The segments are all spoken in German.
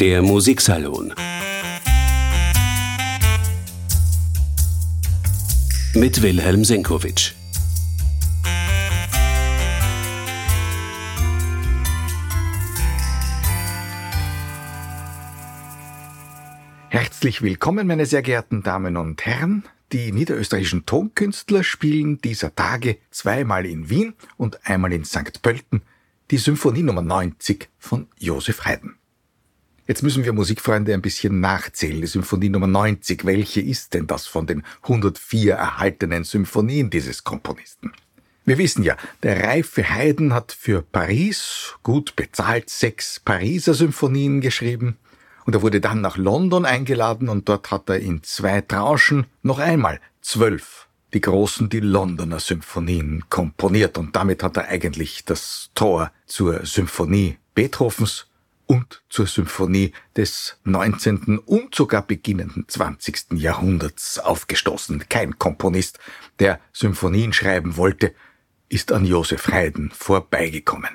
Der Musiksalon mit Wilhelm Senkowitsch. Herzlich willkommen, meine sehr geehrten Damen und Herren. Die niederösterreichischen Tonkünstler spielen dieser Tage zweimal in Wien und einmal in St. Pölten die Symphonie Nummer 90 von Josef Haydn. Jetzt müssen wir Musikfreunde ein bisschen nachzählen. Die Symphonie Nummer 90, welche ist denn das von den 104 erhaltenen Symphonien dieses Komponisten? Wir wissen ja, der reife Haydn hat für Paris gut bezahlt sechs Pariser Symphonien geschrieben und er wurde dann nach London eingeladen und dort hat er in zwei Tranchen noch einmal zwölf die großen, die Londoner Symphonien komponiert und damit hat er eigentlich das Tor zur Symphonie Beethovens und zur Symphonie des 19. und sogar beginnenden 20. Jahrhunderts aufgestoßen. Kein Komponist, der Symphonien schreiben wollte, ist an Josef Haydn vorbeigekommen.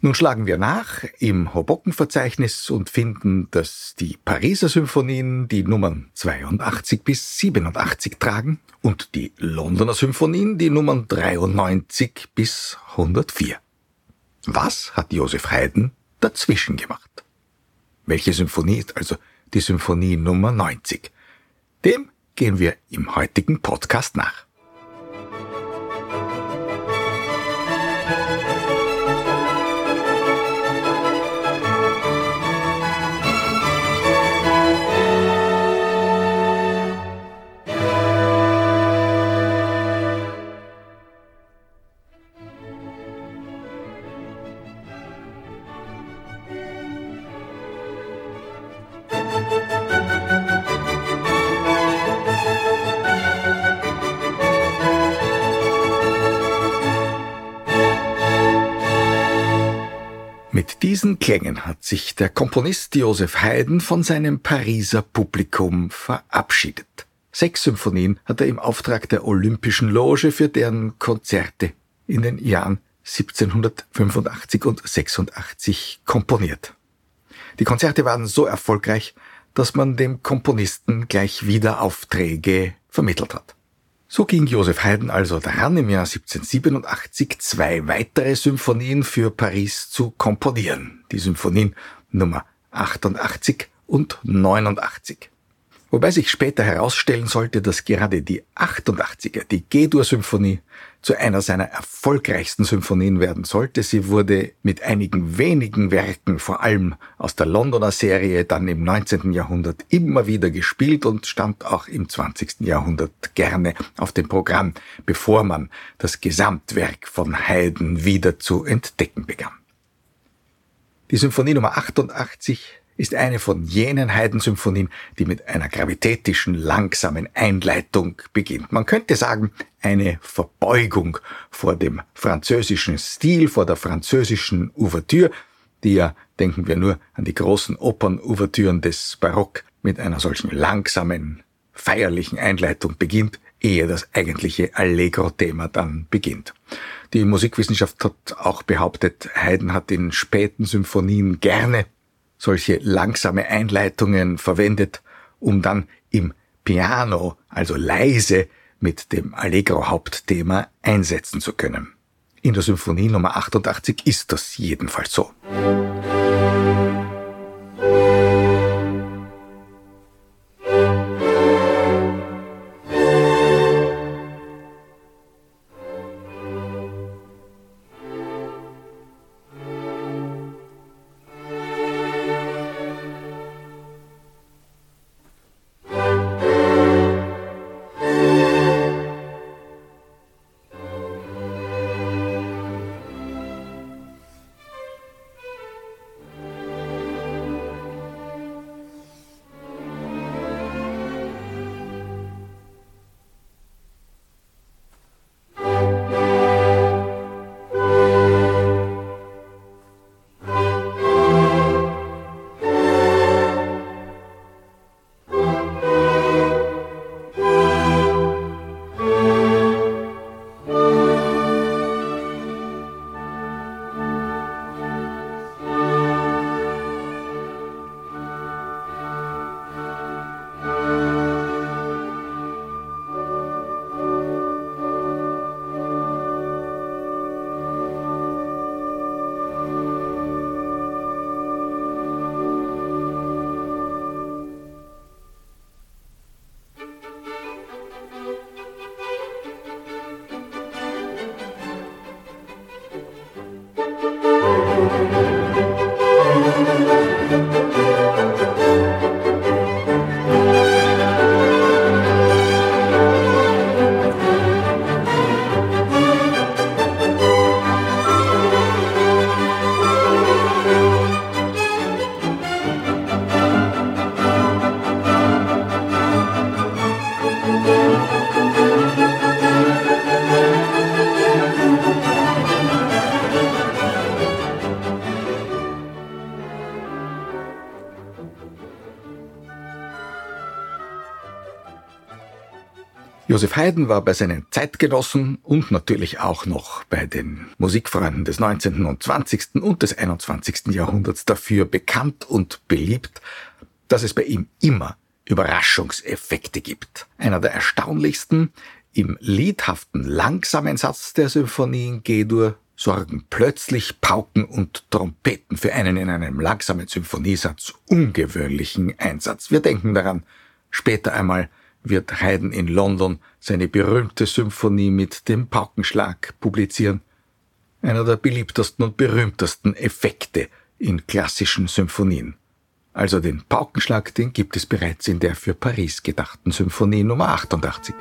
Nun schlagen wir nach im Hoboken-Verzeichnis und finden, dass die Pariser Symphonien die Nummern 82 bis 87 tragen und die Londoner Symphonien die Nummern 93 bis 104. Was hat Josef Haydn dazwischen gemacht? Welche Symphonie ist also die Symphonie Nummer 90? Dem gehen wir im heutigen Podcast nach. Klängen hat sich der Komponist Joseph Haydn von seinem Pariser Publikum verabschiedet. Sechs Symphonien hat er im Auftrag der Olympischen Loge für deren Konzerte in den Jahren 1785 und 86 komponiert. Die Konzerte waren so erfolgreich, dass man dem Komponisten gleich wieder Aufträge vermittelt hat. So ging Joseph Haydn also daran, im Jahr 1787 zwei weitere Symphonien für Paris zu komponieren. Die Symphonien Nummer 88 und 89. Wobei sich später herausstellen sollte, dass gerade die 88er, die G-Dur-Symphonie, zu einer seiner erfolgreichsten Symphonien werden sollte. Sie wurde mit einigen wenigen Werken, vor allem aus der Londoner Serie, dann im 19. Jahrhundert immer wieder gespielt und stand auch im 20. Jahrhundert gerne auf dem Programm, bevor man das Gesamtwerk von Haydn wieder zu entdecken begann. Die Symphonie Nummer 88 ist eine von jenen Haydn-Symphonien, die mit einer gravitätischen, langsamen Einleitung beginnt. Man könnte sagen, eine Verbeugung vor dem französischen Stil, vor der französischen Ouvertüre, die ja, denken wir nur an die großen Opern-Ouvertüren des Barock, mit einer solchen langsamen, feierlichen Einleitung beginnt, ehe das eigentliche Allegro-Thema dann beginnt. Die Musikwissenschaft hat auch behauptet, Haydn hat in späten Symphonien gerne solche langsame Einleitungen verwendet, um dann im Piano, also leise, mit dem Allegro-Hauptthema einsetzen zu können. In der Symphonie Nummer 88 ist das jedenfalls so. Josef Haydn war bei seinen Zeitgenossen und natürlich auch noch bei den Musikfreunden des 19. und 20. und des 21. Jahrhunderts dafür bekannt und beliebt, dass es bei ihm immer Überraschungseffekte gibt. Einer der erstaunlichsten im liedhaften langsamen Satz der Symphonie in G-Dur sorgen plötzlich Pauken und Trompeten für einen in einem langsamen Symphoniesatz ungewöhnlichen Einsatz. Wir denken daran, später einmal wird Haydn in London seine berühmte Symphonie mit dem Paukenschlag publizieren. Einer der beliebtesten und berühmtesten Effekte in klassischen Symphonien. Also den Paukenschlag, den gibt es bereits in der für Paris gedachten Symphonie Nummer 88.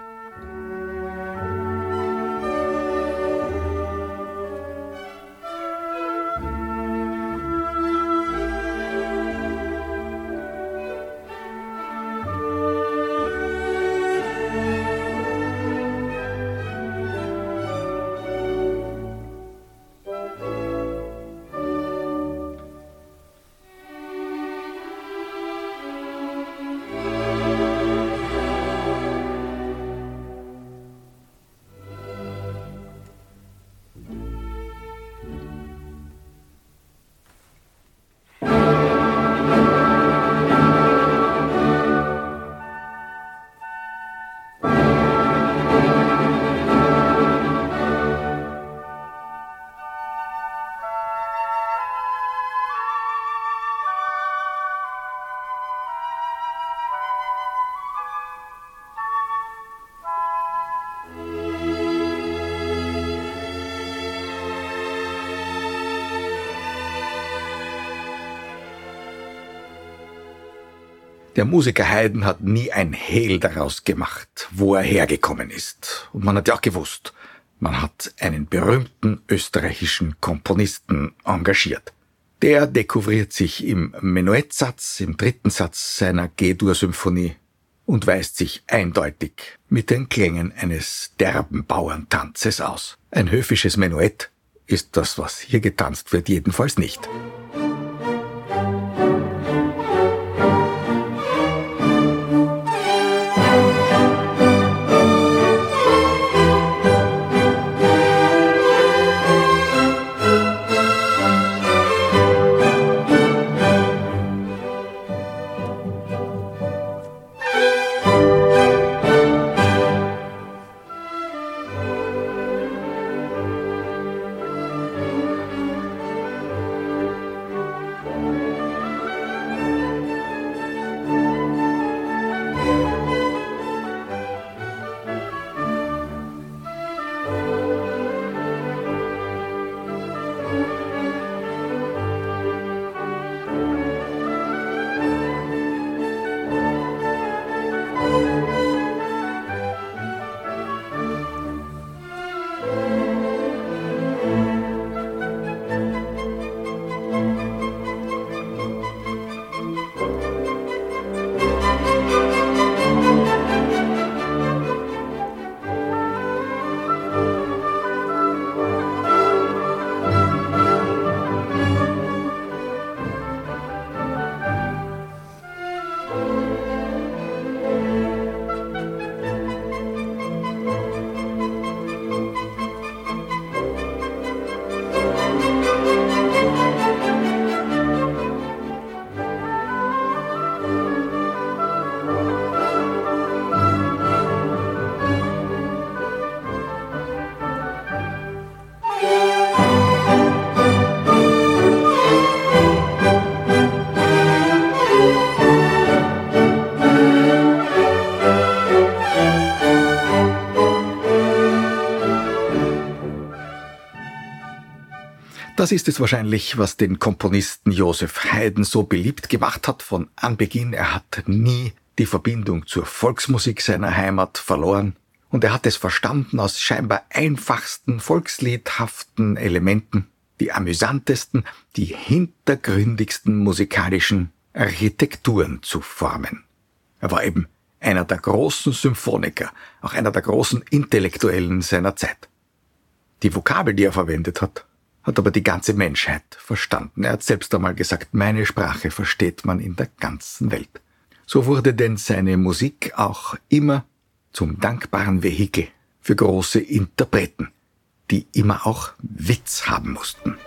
Der Musiker Haydn hat nie ein Hehl daraus gemacht, wo er hergekommen ist. Und man hat ja auch gewusst, man hat einen berühmten österreichischen Komponisten engagiert. Der dekouvriert sich im Menuettsatz, im dritten Satz seiner G-Dur-Symphonie und weist sich eindeutig mit den Klängen eines derben Bauerntanzes aus. Ein höfisches Menuett ist das, was hier getanzt wird, jedenfalls nicht. Das ist es wahrscheinlich, was den Komponisten Joseph Haydn so beliebt gemacht hat von Anbeginn. Er hat nie die Verbindung zur Volksmusik seiner Heimat verloren und er hat es verstanden, aus scheinbar einfachsten, volksliedhaften Elementen die amüsantesten, die hintergründigsten musikalischen Architekturen zu formen. Er war eben einer der großen Symphoniker, auch einer der großen Intellektuellen seiner Zeit. Die Vokabel, die er verwendet hat, hat aber die ganze Menschheit verstanden. Er hat selbst einmal gesagt, meine Sprache versteht man in der ganzen Welt. So wurde denn seine Musik auch immer zum dankbaren Vehikel für große Interpreten, die immer auch Witz haben mussten.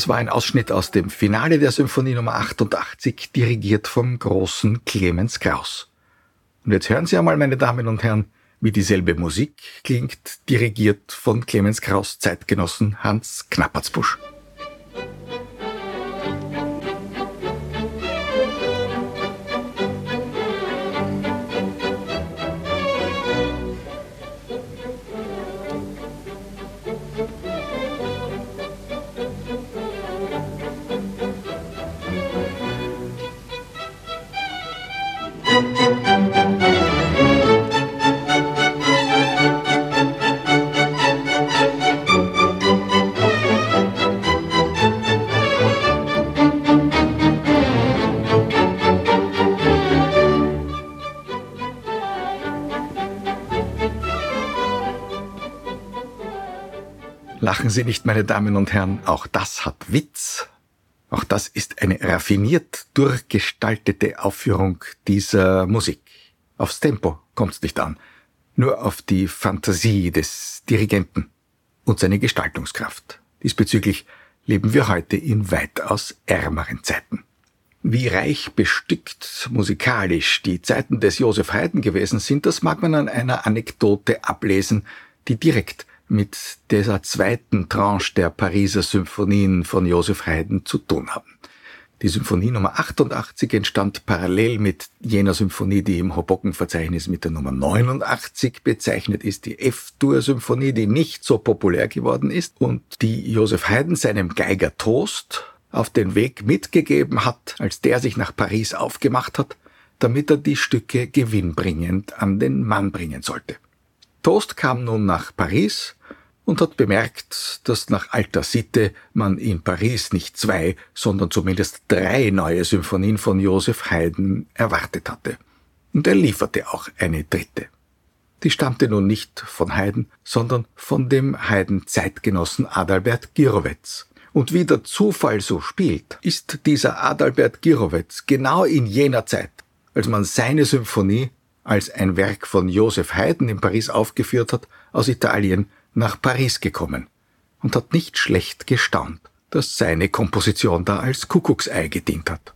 Das war ein Ausschnitt aus dem Finale der Symphonie Nummer 88, dirigiert vom großen Clemens Kraus. Und jetzt hören Sie einmal, meine Damen und Herren, wie dieselbe Musik klingt, dirigiert von Clemens Kraus Zeitgenossen Hans Knappertsbusch. Lachen Sie nicht, meine Damen und Herren, auch das hat Witz. Auch das ist eine raffiniert durchgestaltete Aufführung dieser Musik. Aufs Tempo kommt's nicht an, nur auf die Fantasie des Dirigenten und seine Gestaltungskraft. Diesbezüglich leben wir heute in weitaus ärmeren Zeiten. Wie reich bestückt musikalisch die Zeiten des Josef Haydn gewesen sind, das mag man an einer Anekdote ablesen, die direkt mit dieser zweiten Tranche der Pariser Symphonien von Joseph Haydn zu tun haben. Die Symphonie Nummer 88 entstand parallel mit jener Symphonie, die im Hoboken-Verzeichnis mit der Nummer 89 bezeichnet ist, die F-Dur-Symphonie, die nicht so populär geworden ist und die Joseph Haydn seinem Geiger Toast auf den Weg mitgegeben hat, als der sich nach Paris aufgemacht hat, damit er die Stücke gewinnbringend an den Mann bringen sollte. Toast kam nun nach Paris und hat bemerkt, dass nach alter Sitte man in Paris nicht zwei, sondern zumindest drei neue Symphonien von Joseph Haydn erwartet hatte. Und er lieferte auch eine dritte. Die stammte nun nicht von Haydn, sondern von dem Haydn-Zeitgenossen Adalbert Girovez. Und wie der Zufall so spielt, ist dieser Adalbert Girovez genau in jener Zeit, als man seine Symphonie als ein Werk von Joseph Haydn in Paris aufgeführt hat, aus Italien nach Paris gekommen und hat nicht schlecht gestaunt, dass seine Komposition da als Kuckucksei gedient hat.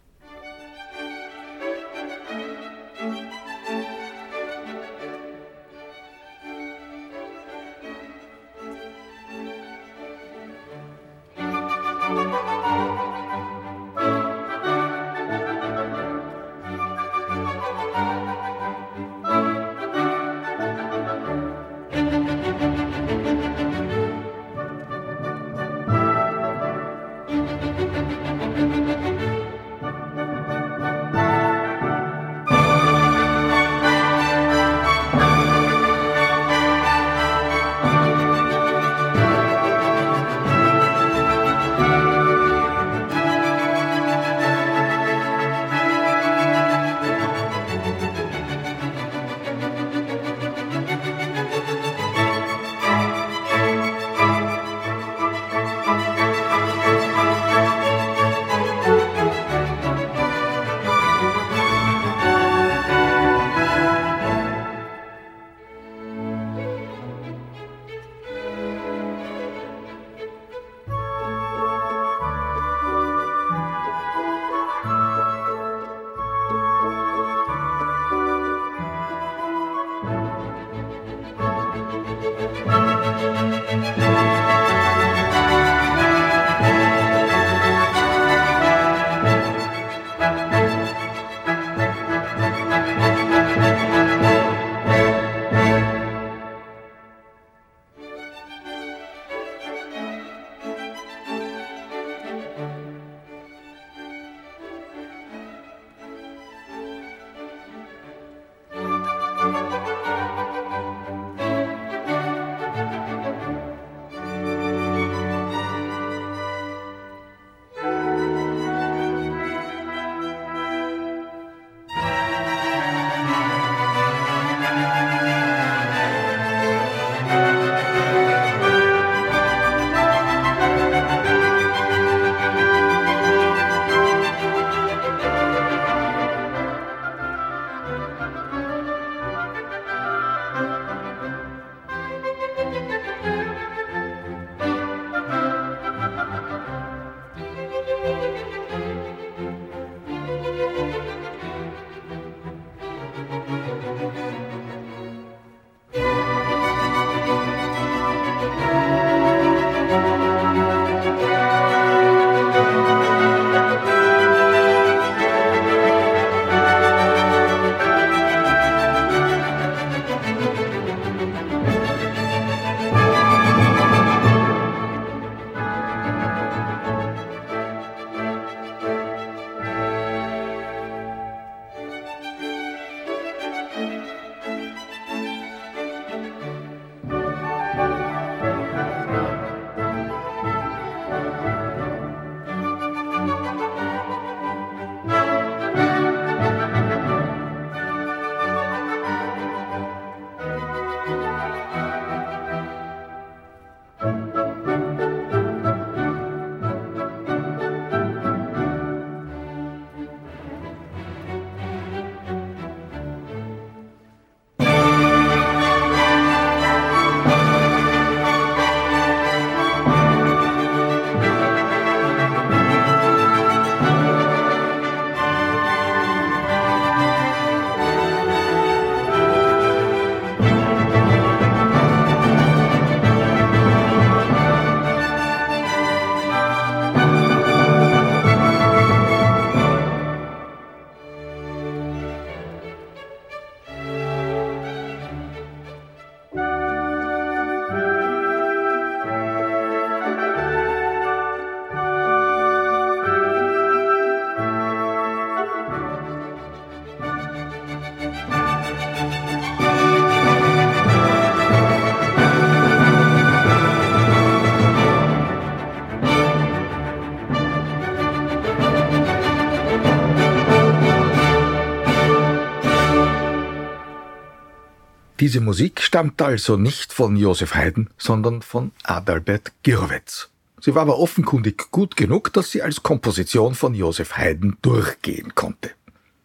Diese Musik stammt also nicht von Josef Haydn, sondern von Adalbert Girovec. Sie war aber offenkundig gut genug, dass sie als Komposition von Josef Haydn durchgehen konnte.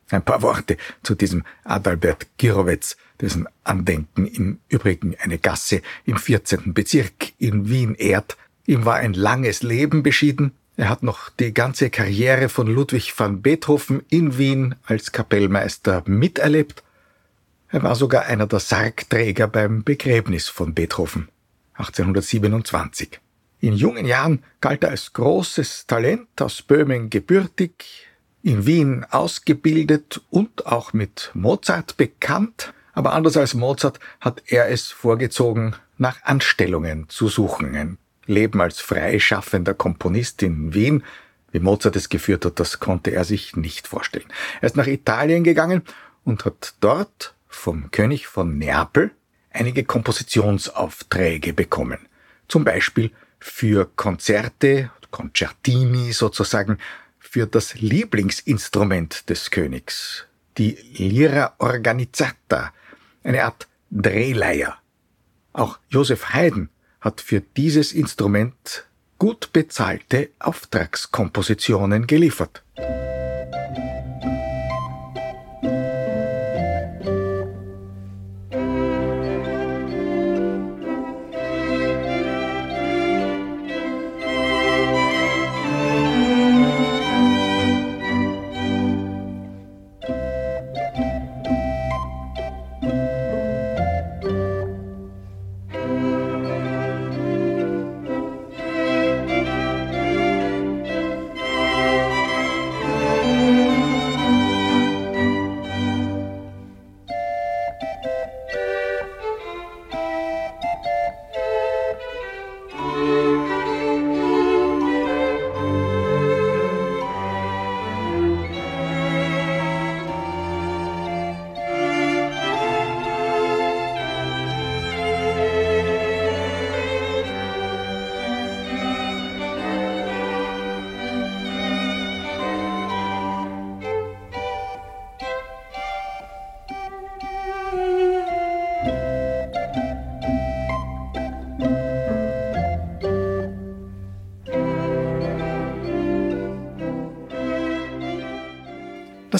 Ein paar Worte zu diesem Adalbert Girovec, dessen Andenken im Übrigen eine Gasse im 14. Bezirk in Wien ehrt. Ihm war ein langes Leben beschieden. Er hat noch die ganze Karriere von Ludwig van Beethoven in Wien als Kapellmeister miterlebt. Er war sogar einer der Sargträger beim Begräbnis von Beethoven 1827. In jungen Jahren galt er als großes Talent, aus Böhmen gebürtig, in Wien ausgebildet und auch mit Mozart bekannt, aber anders als Mozart hat er es vorgezogen, nach Anstellungen zu suchen. Ein Leben als freischaffender Komponist in Wien, wie Mozart es geführt hat, das konnte er sich nicht vorstellen. Er ist nach Italien gegangen und hat dort vom König von Neapel einige Kompositionsaufträge bekommen. Zum Beispiel für Konzerte, Concertini sozusagen, für das Lieblingsinstrument des Königs, die Lira Organizzata, eine Art Drehleier. Auch Joseph Haydn hat für dieses Instrument gut bezahlte Auftragskompositionen geliefert. Das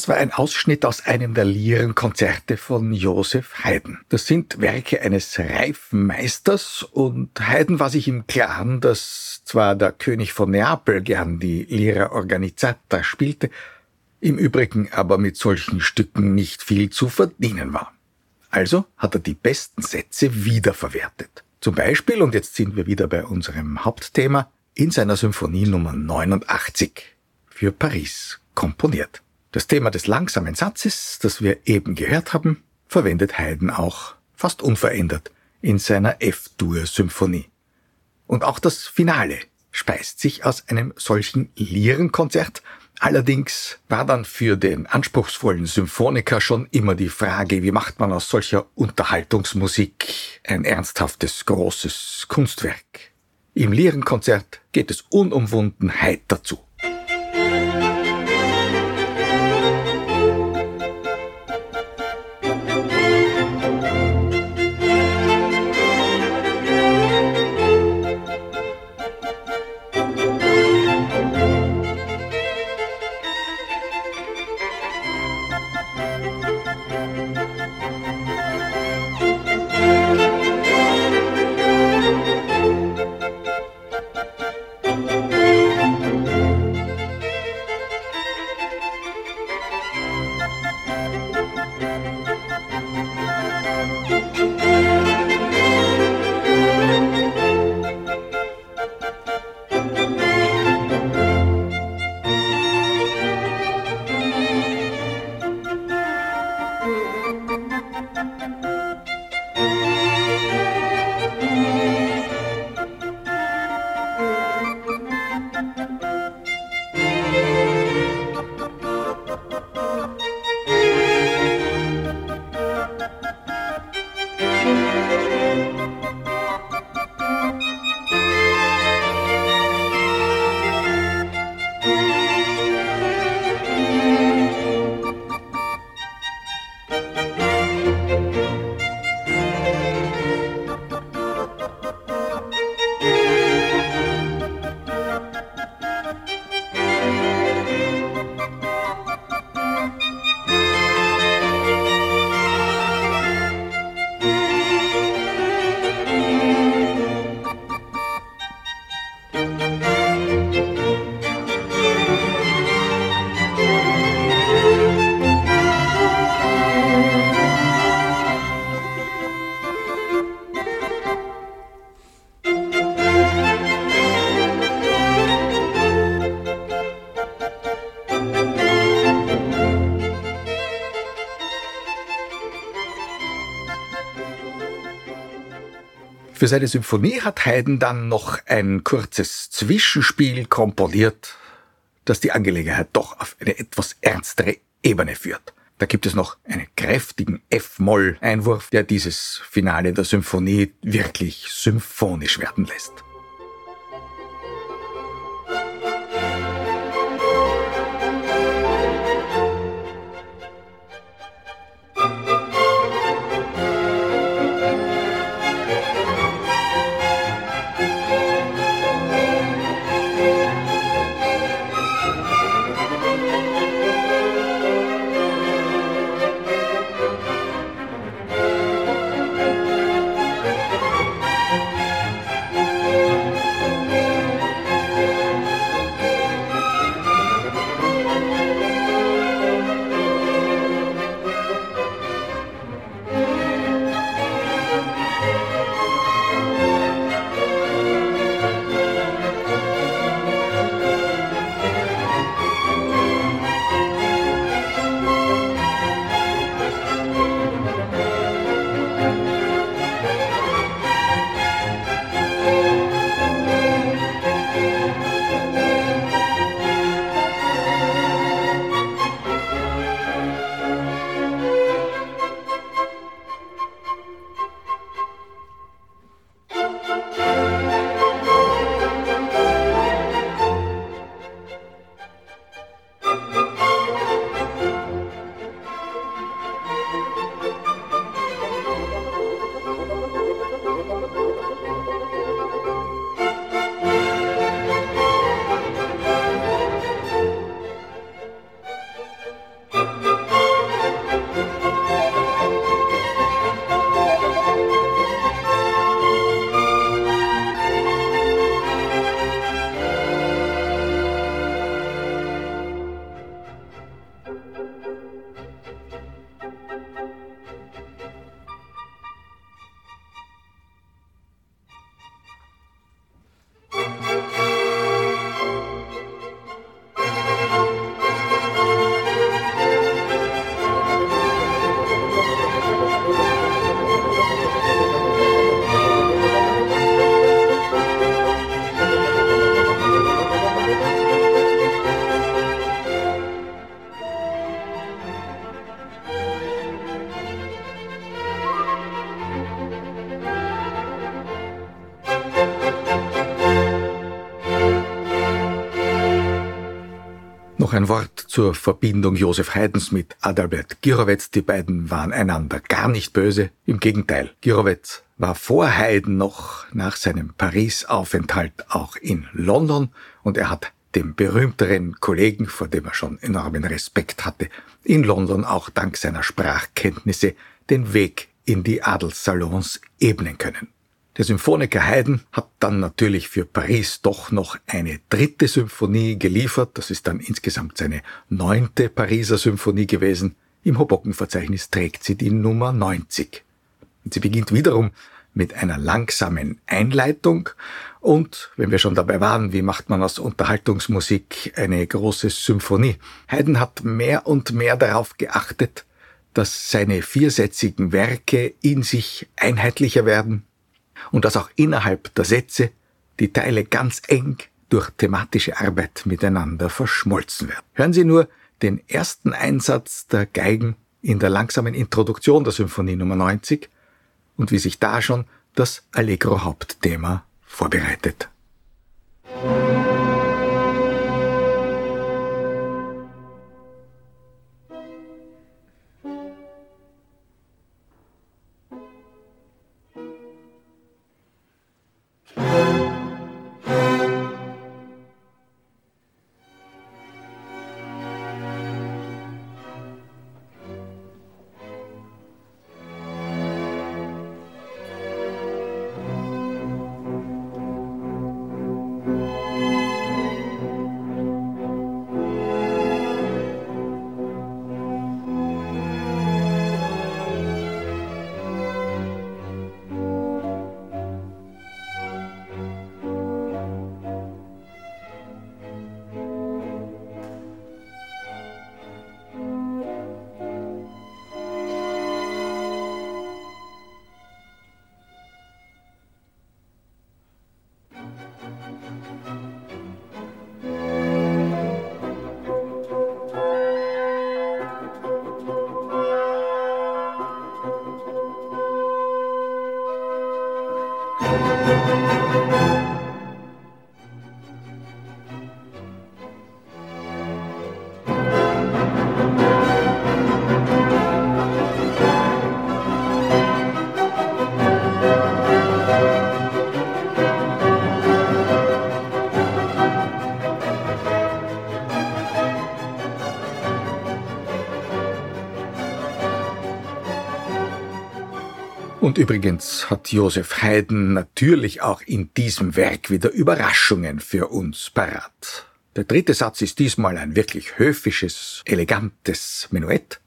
war ein Ausschnitt aus einem der Lierenkonzerte von Joseph Haydn. Das sind Werke eines reifen Meisters und Haydn war sich im Klaren, dass zwar der König von Neapel gern die Lira Organizzata spielte, im Übrigen aber mit solchen Stücken nicht viel zu verdienen war. Also hat er die besten Sätze wiederverwertet. Zum Beispiel, und jetzt sind wir wieder bei unserem Hauptthema, in seiner Symphonie Nummer 89 für Paris komponiert. Das Thema des langsamen Satzes, das wir eben gehört haben, verwendet Haydn auch fast unverändert in seiner F-Dur-Symphonie. Und auch das Finale speist sich aus einem solchen Lierenkonzert. Allerdings war dann für den anspruchsvollen Symphoniker schon immer die Frage, wie macht man aus solcher Unterhaltungsmusik ein ernsthaftes, großes Kunstwerk. Im Lierenkonzert geht es unumwunden heiter zu. Für seine Symphonie hat Haydn dann noch ein kurzes Zwischenspiel komponiert, das die Angelegenheit doch auf eine etwas ernstere Ebene führt. Da gibt es noch einen kräftigen F-Moll-Einwurf, der dieses Finale der Symphonie wirklich symphonisch werden lässt. Zur Verbindung Josef Haydns mit Adalbert Girovez. Die beiden waren einander gar nicht böse. Im Gegenteil, Girovez war vor Haydn noch nach seinem Paris-Aufenthalt auch in London und er hat dem berühmteren Kollegen, vor dem er schon enormen Respekt hatte, in London auch dank seiner Sprachkenntnisse den Weg in die Adelssalons ebnen können. Der Symphoniker Haydn hat dann natürlich für Paris doch noch eine dritte Symphonie geliefert. Das ist dann insgesamt seine neunte Pariser Symphonie gewesen. Im Hobockenverzeichnis trägt sie die Nummer 90. Und sie beginnt wiederum mit einer langsamen Einleitung. Und wenn wir schon dabei waren, wie macht man aus Unterhaltungsmusik eine große Symphonie? Haydn hat mehr und mehr darauf geachtet, dass seine viersätzigen Werke in sich einheitlicher werden, und dass auch innerhalb der Sätze die Teile ganz eng durch thematische Arbeit miteinander verschmolzen werden. Hören Sie nur den ersten Einsatz der Geigen in der langsamen Introduktion der Symphonie Nummer 90 und wie sich da schon das Allegro Hauptthema vorbereitet. Und übrigens hat Josef Haydn natürlich auch in diesem Werk wieder Überraschungen für uns parat. Der dritte Satz ist diesmal ein wirklich höfisches, elegantes Menuett.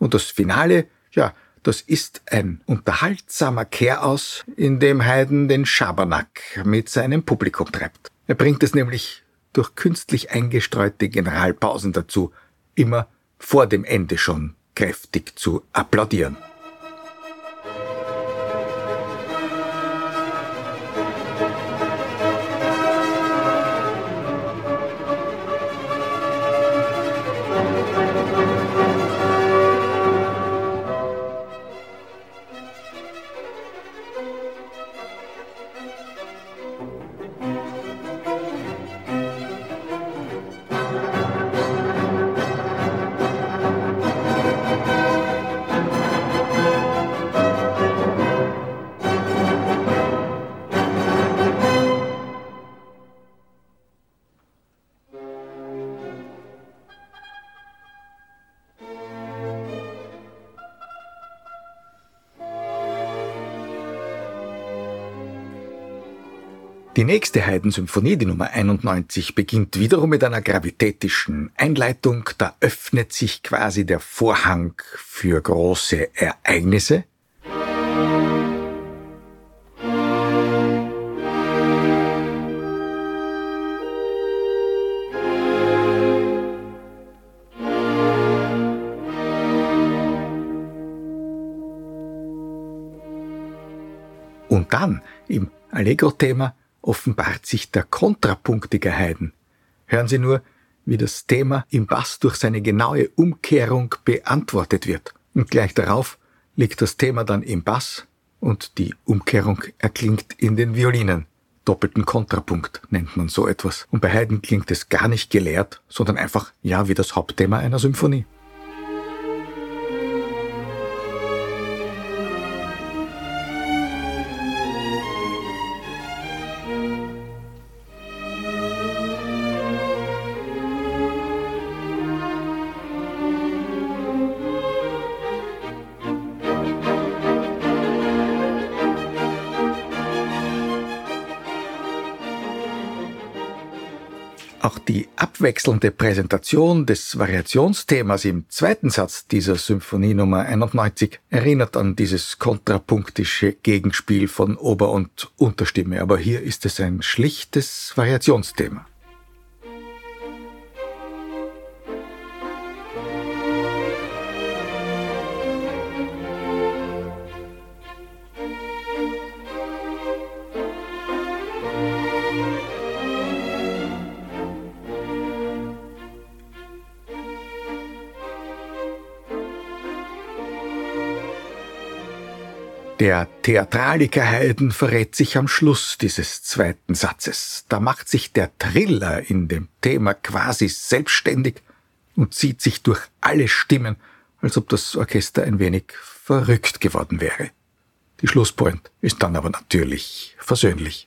Und das Finale, ja, das ist ein unterhaltsamer Kehraus, in dem Haydn den Schabernack mit seinem Publikum treibt. Er bringt es nämlich durch künstlich eingestreute Generalpausen dazu, immer vor dem Ende schon kräftig zu applaudieren. Die nächste Haydn-Symphonie, die Nummer 91, beginnt wiederum mit einer gravitätischen Einleitung. Da öffnet sich quasi der Vorhang für große Ereignisse. Und dann im Allegro-Thema offenbart sich der kontrapunktige Haydn. Hören Sie nur, wie das Thema im Bass durch seine genaue Umkehrung beantwortet wird. Und gleich darauf liegt das Thema dann im Bass und die Umkehrung erklingt in den Violinen. Doppelten Kontrapunkt nennt man so etwas. Und bei Haydn klingt es gar nicht gelehrt, sondern einfach ja wie das Hauptthema einer Symphonie. Abwechselnde Präsentation des Variationsthemas im zweiten Satz dieser Symphonie Nummer 91 erinnert an dieses kontrapunktische Gegenspiel von Ober- und Unterstimme, aber hier ist es ein schlichtes Variationsthema. Der Theatraliker Haydn verrät sich am Schluss dieses zweiten Satzes. Da macht sich der Triller in dem Thema quasi selbstständig und zieht sich durch alle Stimmen, als ob das Orchester ein wenig verrückt geworden wäre. Die Schlusspoint ist dann aber natürlich versöhnlich.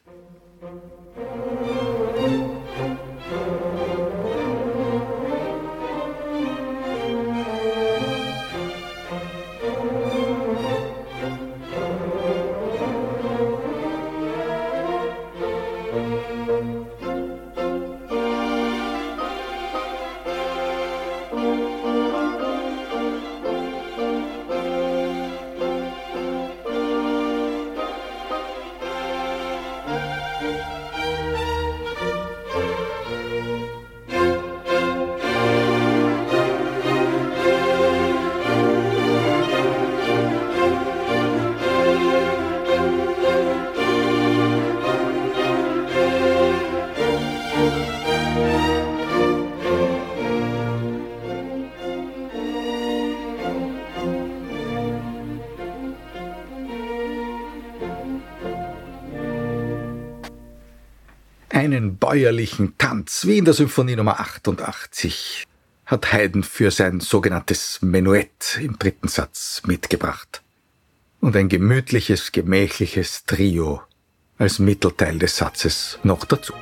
Einen bäuerlichen Tanz, wie in der Symphonie Nummer 88, hat Haydn für sein sogenanntes Menuett im dritten Satz mitgebracht. Und ein gemütliches, gemächliches Trio als Mittelteil des Satzes noch dazu.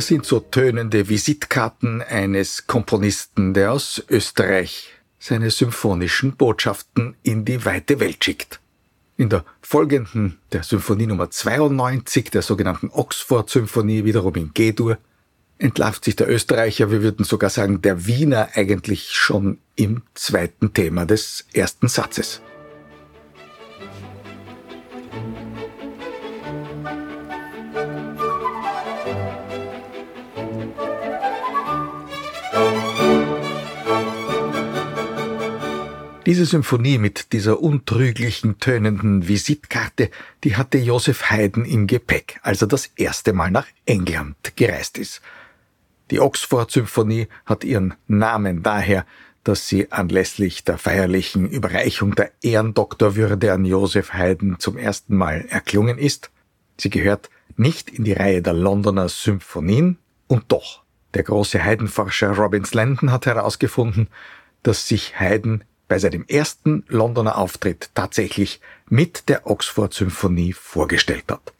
Das sind so tönende Visitkarten eines Komponisten, der aus Österreich seine symphonischen Botschaften in die weite Welt schickt. In der folgenden, der Symphonie Nummer 92, der sogenannten Oxford-Symphonie, wiederum in G-Dur, entlarvt sich der Österreicher, wir würden sogar sagen der Wiener eigentlich schon im zweiten Thema des ersten Satzes. Diese Symphonie mit dieser untrüglichen, tönenden Visitkarte, die hatte Joseph Haydn im Gepäck, als er das erste Mal nach England gereist ist. Die Oxford-Symphonie hat ihren Namen daher, dass sie anlässlich der feierlichen Überreichung der Ehrendoktorwürde an Joseph Haydn zum ersten Mal erklungen ist. Sie gehört nicht in die Reihe der Londoner Symphonien und doch. Der große Haydn-Forscher Robin Slandon hat herausgefunden, dass sich Haydn bei seinem ersten Londoner Auftritt tatsächlich mit der Oxford Symphonie vorgestellt hat.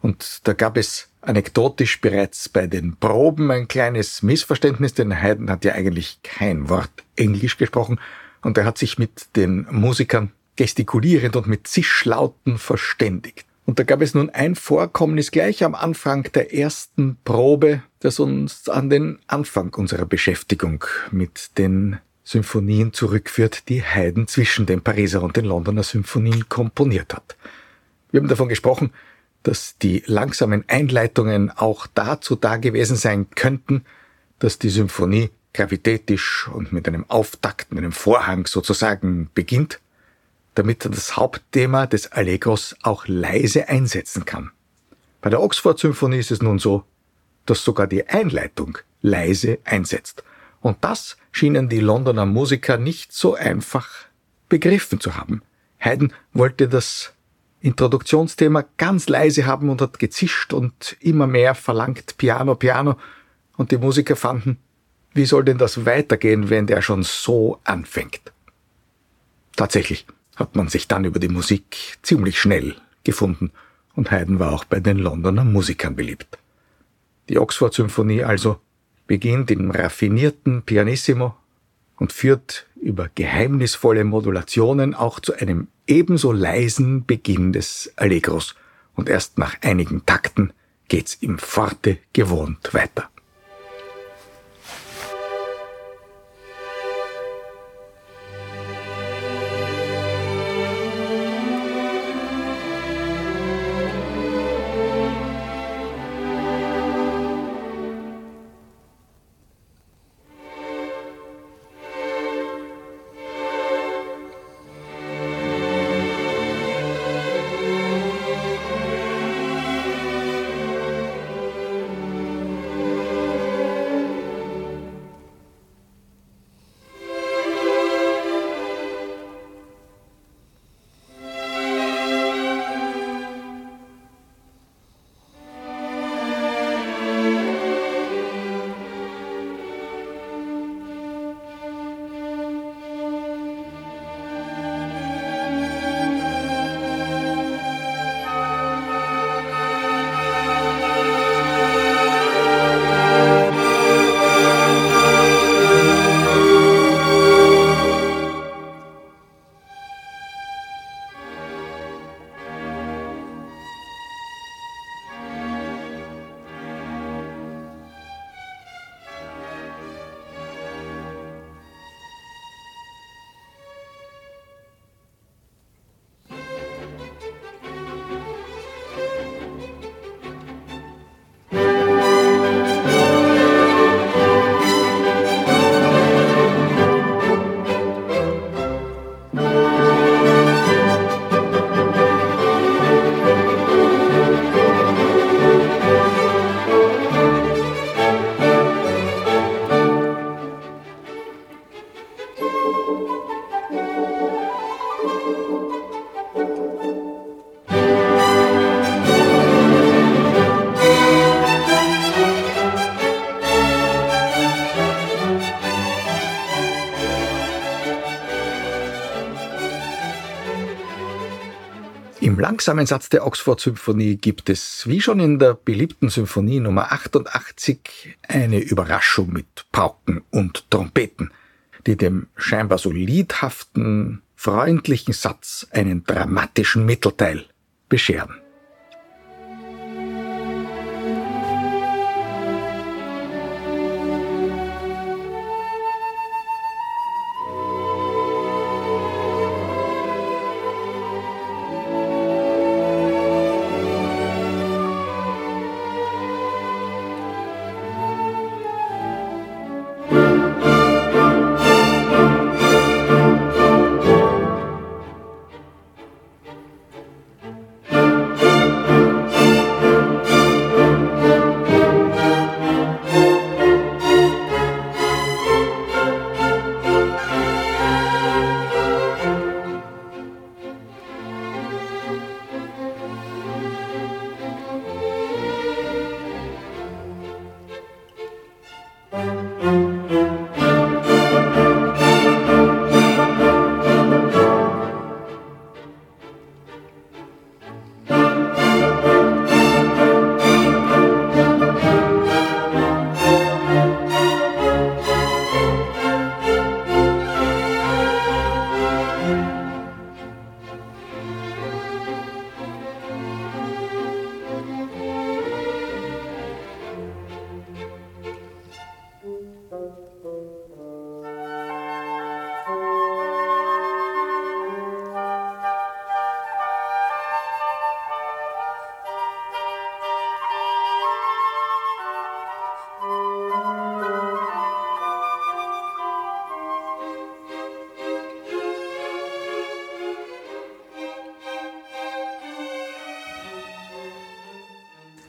Und da gab es anekdotisch bereits bei den Proben ein kleines Missverständnis, denn Haydn hat ja eigentlich kein Wort Englisch gesprochen und er hat sich mit den Musikern gestikulierend und mit Zischlauten verständigt. Und da gab es nun ein Vorkommnis gleich am Anfang der ersten Probe, das uns an den Anfang unserer Beschäftigung mit den Symphonien zurückführt, die Haydn zwischen den Pariser und den Londoner Symphonien komponiert hat. Wir haben davon gesprochen, dass die langsamen Einleitungen auch dazu da gewesen sein könnten, dass die Symphonie gravitätisch und mit einem Auftakt, mit einem Vorhang sozusagen beginnt, damit er das Hauptthema des Allegros auch leise einsetzen kann. Bei der Oxford-Symphonie ist es nun so, dass sogar die Einleitung leise einsetzt. Und das schienen die Londoner Musiker nicht so einfach begriffen zu haben. Haydn wollte das Introduktionsthema ganz leise haben und hat gezischt und immer mehr verlangt Piano, Piano. Und die Musiker fanden, wie soll denn das weitergehen, wenn der schon so anfängt? Tatsächlich hat man sich dann über die Musik ziemlich schnell gefunden und Haydn war auch bei den Londoner Musikern beliebt. Die Oxford-Symphonie also beginnt im raffinierten Pianissimo und führt über geheimnisvolle Modulationen auch zu einem ebenso leisen Beginn des Allegros und erst nach einigen Takten geht's im Forte gewohnt weiter. Langsamen Satz der Oxford-Symphonie gibt es, wie schon in der beliebten Symphonie Nummer 88, eine Überraschung mit Pauken und Trompeten, die dem scheinbar so liedhaften, freundlichen Satz einen dramatischen Mittelteil bescheren.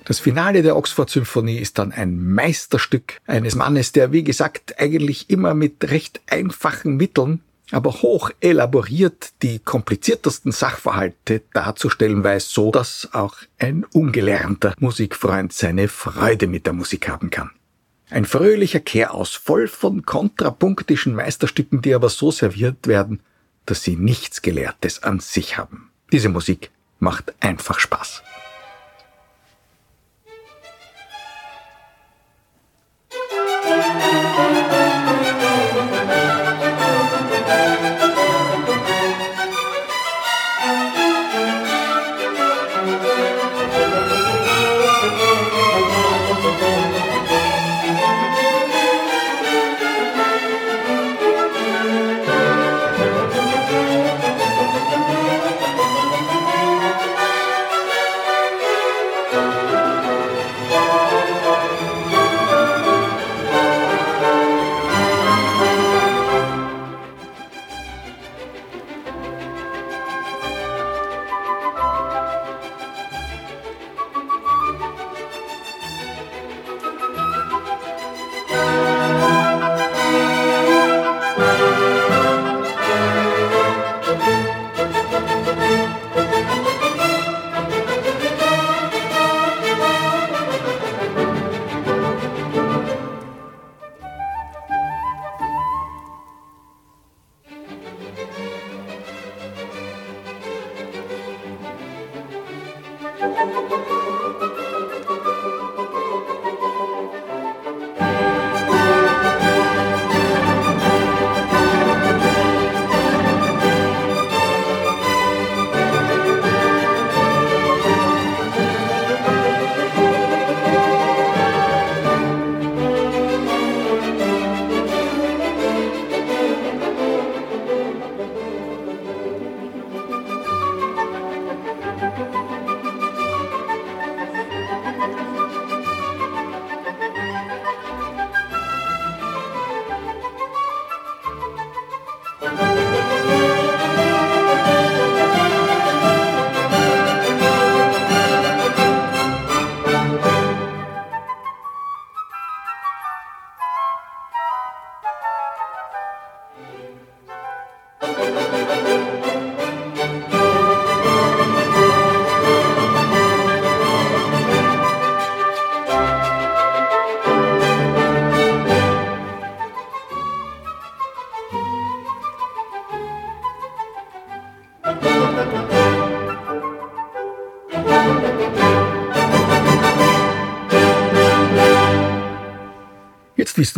Das Finale der Oxford-Symphonie ist dann ein Meisterstück eines Mannes, der, wie gesagt, eigentlich immer mit recht einfachen Mitteln, aber hoch elaboriert die kompliziertesten Sachverhalte darzustellen weiß, so dass auch ein ungelernter Musikfreund seine Freude mit der Musik haben kann. Ein fröhlicher Kehraus, voll von kontrapunktischen Meisterstücken, die aber so serviert werden, dass sie nichts Gelehrtes an sich haben. Diese Musik macht einfach Spaß.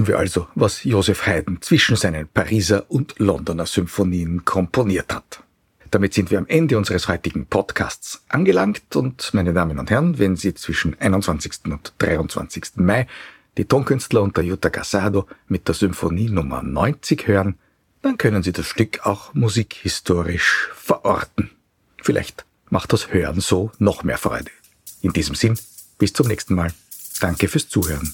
Wir also, was Joseph Haydn zwischen seinen Pariser und Londoner Symphonien komponiert hat. Damit sind wir am Ende unseres heutigen Podcasts angelangt und meine Damen und Herren, wenn Sie zwischen 21. und 23. Mai die Tonkünstler unter Jutta Casado mit der Symphonie Nummer 90 hören, dann können Sie das Stück auch musikhistorisch verorten. Vielleicht macht das Hören so noch mehr Freude. In diesem Sinn, bis zum nächsten Mal. Danke fürs Zuhören.